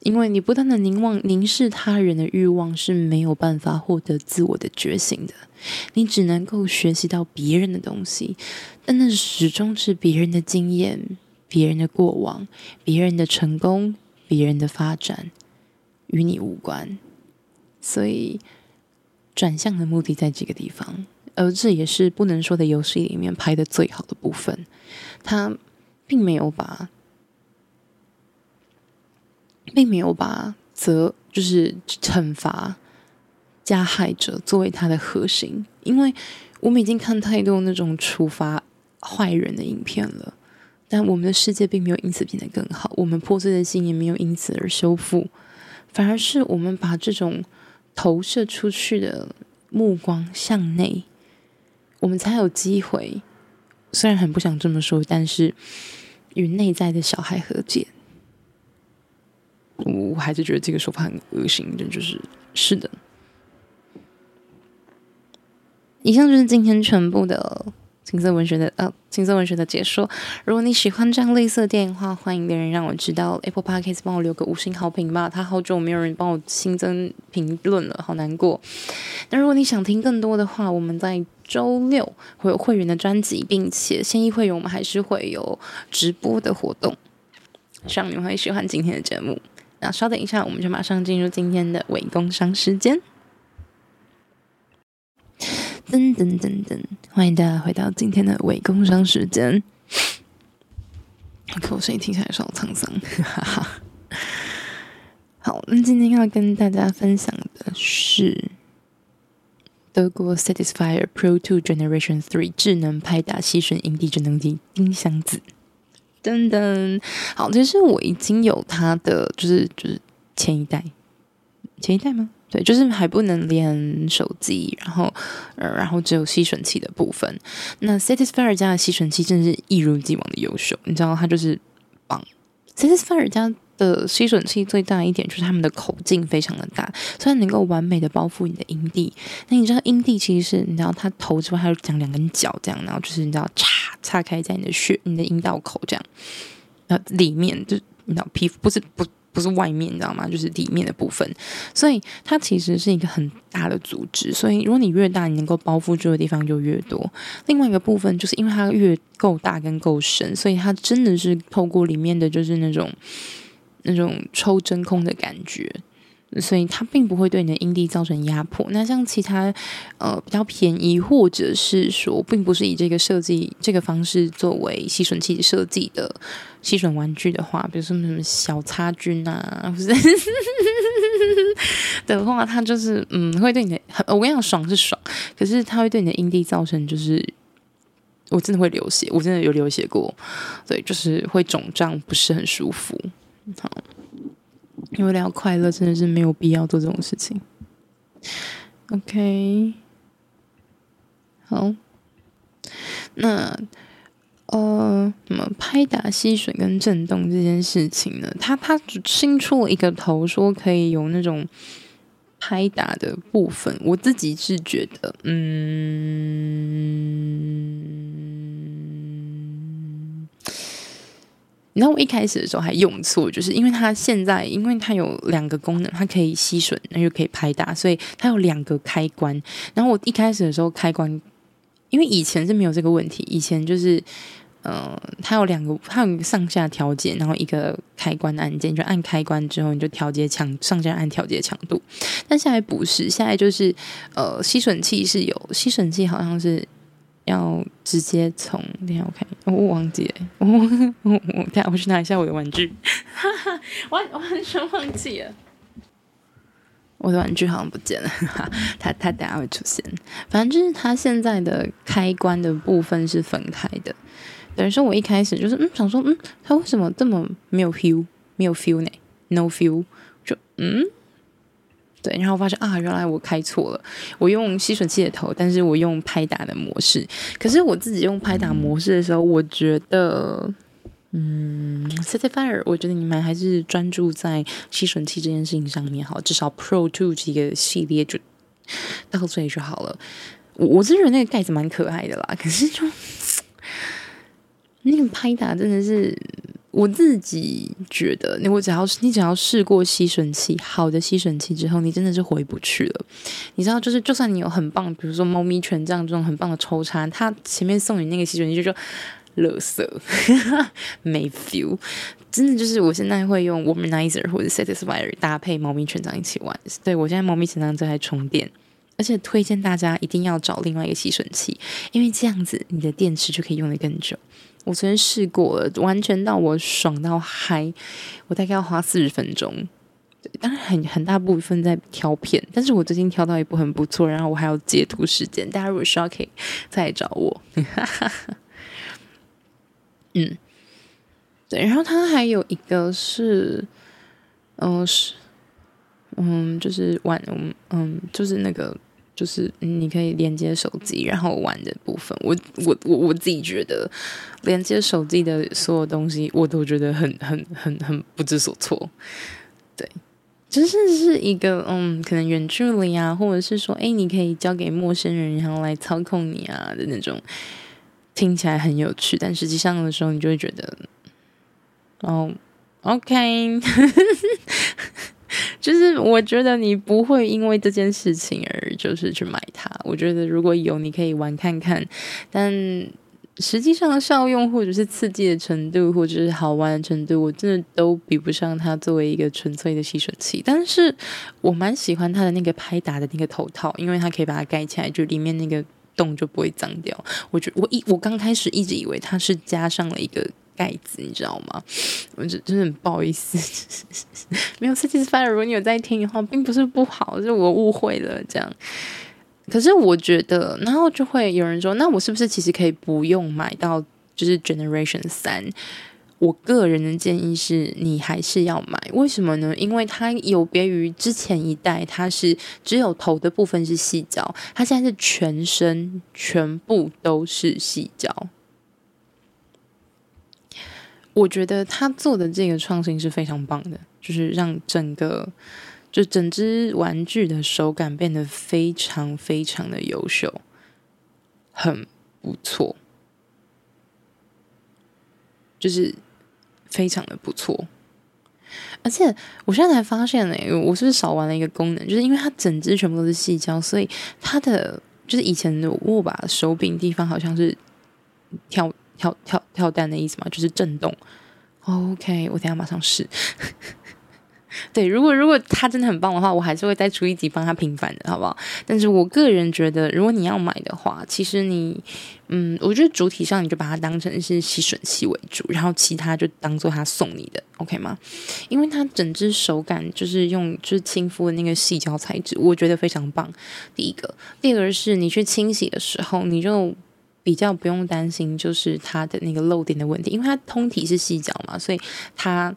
因为你不断的凝望、凝视他人的欲望是没有办法获得自我的觉醒的，你只能够学习到别人的东西，但那始终是别人的经验、别人的过往、别人的成功、别人的发展，与你无关。所以转向的目的在这个地方，而这也是不能说的游戏里面拍的最好的部分，他并没有把。并没有把责就是惩罚加害者作为他的核心，因为我们已经看太多那种处罚坏人的影片了，但我们的世界并没有因此变得更好，我们破碎的心也没有因此而修复，反而是我们把这种投射出去的目光向内，我们才有机会，虽然很不想这么说，但是与内在的小孩和解。我还是觉得这个说法很恶心，真就是是的。以上就是今天全部的情色文学的呃情色文学的解说。如果你喜欢这样类似的电影的话，欢迎别人让我知道。Apple Podcast 帮我留个五星好评吧，他好久没有人帮我新增评论了，好难过。那如果你想听更多的话，我们在周六会有会员的专辑，并且现役会员我们还是会有直播的活动，希望你们会喜欢今天的节目。那稍等一下，我们就马上进入今天的伪工商时间。噔噔噔噔，欢迎大家回到今天的伪工商时间。可我声音听起来稍微沧桑，哈哈。好，那今天要跟大家分享的是德国 Satisfyer Pro 2 Generation Three 智能拍打吸吮营地智能机丁香子。噔噔，好，其实我已经有它的，就是就是前一代，前一代吗？对，就是还不能连手机，然后呃，然后只有吸吮器的部分。那 Satisfyer 家的吸吮器真的是一如既往的优秀，你知道它就是棒。Satisfyer 家。的吸吮器最大一点就是它们的口径非常的大，虽然能够完美的包覆你的阴蒂。那你知道阴蒂其实是你知道它头之外还有长两根角这样，然后就是你知道叉叉开在你的穴、你的阴道口这样，那里面就你知道皮肤不是不不是外面，你知道吗？就是里面的部分。所以它其实是一个很大的组织。所以如果你越大，你能够包覆住的地方就越多。另外一个部分就是因为它越够大跟够深，所以它真的是透过里面的就是那种那种抽真空的感觉。所以它并不会对你的阴蒂造成压迫。那像其他呃比较便宜，或者是说并不是以这个设计这个方式作为吸吮器设计的吸吮玩具的话，比如说什么小擦菌啊，不是 的话，它就是嗯会对你的，我跟你讲爽是爽，可是它会对你的阴蒂造成就是我真的会流血，我真的有流血过，对，就是会肿胀，不是很舒服。好。因为聊快乐真的是没有必要做这种事情。OK，好，那呃，什么拍打、吸水跟震动这件事情呢？他他新出了一个头，说可以有那种拍打的部分。我自己是觉得，嗯。你知道我一开始的时候还用错，就是因为它现在，因为它有两个功能，它可以吸吮，那又可以拍打，所以它有两个开关。然后我一开始的时候开关，因为以前是没有这个问题，以前就是，呃，它有两个，它有一个上下调节，然后一个开关按键，就按开关之后你就调节强，上下按调节强度。但现在不是，现在就是，呃，吸吮器是有吸吮器，好像是。要直接从，等下我看，我忘记了，我我我等下我去拿一下我的玩具，哈哈，完完全忘记了，我的玩具好像不见了，哈，它它等下会出现，反正就是它现在的开关的部分是分开的，等于说我一开始就是嗯想说嗯，它为什么这么没有 feel，没有 feel 呢？No feel，就嗯。对，然后发现啊，原来我开错了。我用吸吮器的头，但是我用拍打的模式。可是我自己用拍打模式的时候，我觉得，嗯，Satisfyer，我觉得你们还是专注在吸吮器这件事情上面好，至少 Pro Two 这个系列就到这里就好了。我我是觉得那个盖子蛮可爱的啦，可是就 那个拍打真的是。我自己觉得，你我只要你只要试过吸吮器，好的吸吮器之后，你真的是回不去了。你知道，就是就算你有很棒，比如说猫咪拳这样这种很棒的抽插，它前面送你那个吸吮器就说垃圾，没 feel。真的就是，我现在会用 Womanizer 或者 Satisfyer 搭配猫咪拳这样一起玩。对，我现在猫咪拳这样正在充电，而且推荐大家一定要找另外一个吸吮器，因为这样子你的电池就可以用得更久。我昨天试过了，完全到我爽到嗨，我大概要花四十分钟。当然很很大部分在挑片，但是我最近挑到一部很不错，然后我还有截图时间，大家如果需要可以再来找我。嗯，对，然后他还有一个是，嗯、呃、是，嗯，就是玩，嗯嗯，就是那个。就是你可以连接手机然后玩的部分，我我我我自己觉得连接手机的所有东西，我都觉得很很很很不知所措。对，就是是一个嗯，可能远距离啊，或者是说，哎，你可以交给陌生人，然后来操控你啊的那种，听起来很有趣，但实际上的时候，你就会觉得，哦，OK。就是我觉得你不会因为这件事情而就是去买它。我觉得如果有，你可以玩看看，但实际上效用或者是刺激的程度，或者是好玩的程度，我真的都比不上它作为一个纯粹的吸吮器。但是我蛮喜欢它的那个拍打的那个头套，因为它可以把它盖起来，就里面那个洞就不会脏掉。我觉我一我刚开始一直以为它是加上了一个。盖子，你知道吗？我就真的很不好意思，没有 Satisfyer。如果你有在听的话，并不是不好，是我误会了这样。可是我觉得，然后就会有人说，那我是不是其实可以不用买到就是 Generation 三？我个人的建议是你还是要买，为什么呢？因为它有别于之前一代，它是只有头的部分是细胶，它现在是全身全部都是细胶。我觉得他做的这个创新是非常棒的，就是让整个就整只玩具的手感变得非常非常的优秀，很不错，就是非常的不错。而且我现在才发现呢，我是不是少玩了一个功能？就是因为它整只全部都是细胶，所以它的就是以前的握把手柄地方好像是跳跳跳跳蛋的意思嘛，就是震动。OK，我等下马上试。对，如果如果它真的很棒的话，我还是会再出一集帮他平反的，好不好？但是我个人觉得，如果你要买的话，其实你，嗯，我觉得主体上你就把它当成是吸吮器为主，然后其他就当做他送你的，OK 吗？因为它整只手感就是用就是亲肤的那个细胶材质，我觉得非常棒。第一个，第二个是你去清洗的时候，你就比较不用担心就是它的那个漏点的问题，因为它通体是细角嘛，所以它。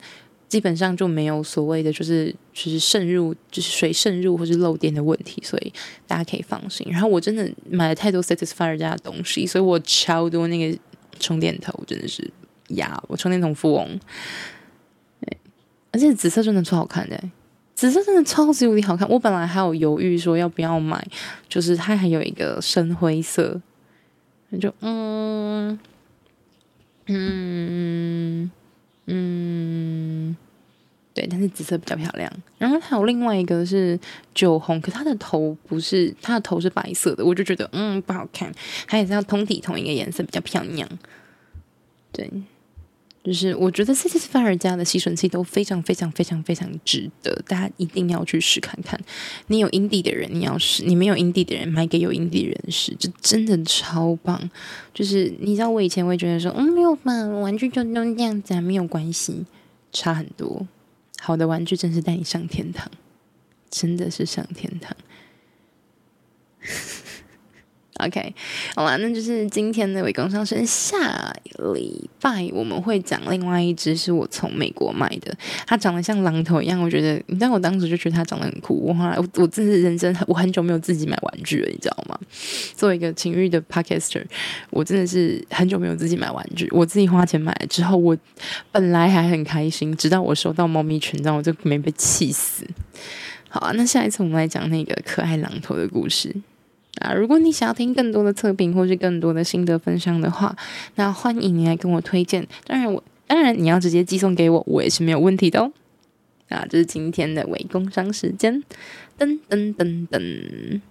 基本上就没有所谓的就是就是渗入就是水渗入或是漏电的问题，所以大家可以放心。然后我真的买了太多 Satisfyer 家的东西，所以我超多那个充电头，真的是呀，我充电筒富翁。而且紫色真的超好看的，紫色真的超级无敌好看。我本来还有犹豫说要不要买，就是它还有一个深灰色，就嗯嗯。嗯，对，但是紫色比较漂亮。然后还有另外一个是酒红，可它的头不是，它的头是白色的，我就觉得嗯不好看。它也是要通体同一个颜色比较漂亮。对。就是我觉得 Satisfyer 家的吸尘器都非常非常非常非常值得，大家一定要去试看看。你有阴蒂的人，你要试；你没有阴蒂的人，买给有阴蒂的人试，这真的超棒。就是你知道，我以前会觉得说，嗯，没有嘛，玩具就都这样子，啊没有关系，差很多。好的玩具真是带你上天堂，真的是上天堂。OK，好啦，那就是今天的伪工商生。下礼拜我们会讲另外一只，是我从美国买的，它长得像榔头一样。我觉得，但我当时就觉得它长得很酷。我后来，我我真是人生，我很久没有自己买玩具了，你知道吗？作为一个情欲的 Podcaster，我真的是很久没有自己买玩具。我自己花钱买了之后，我本来还很开心，直到我收到猫咪权杖，我就没被气死。好啊，那下一次我们来讲那个可爱榔头的故事。啊，如果你想要听更多的测评或是更多的心得分享的话，那欢迎你来跟我推荐。当然我，当然你要直接寄送给我，我也是没有问题的哦。啊，这是今天的伪工商时间，噔噔噔噔。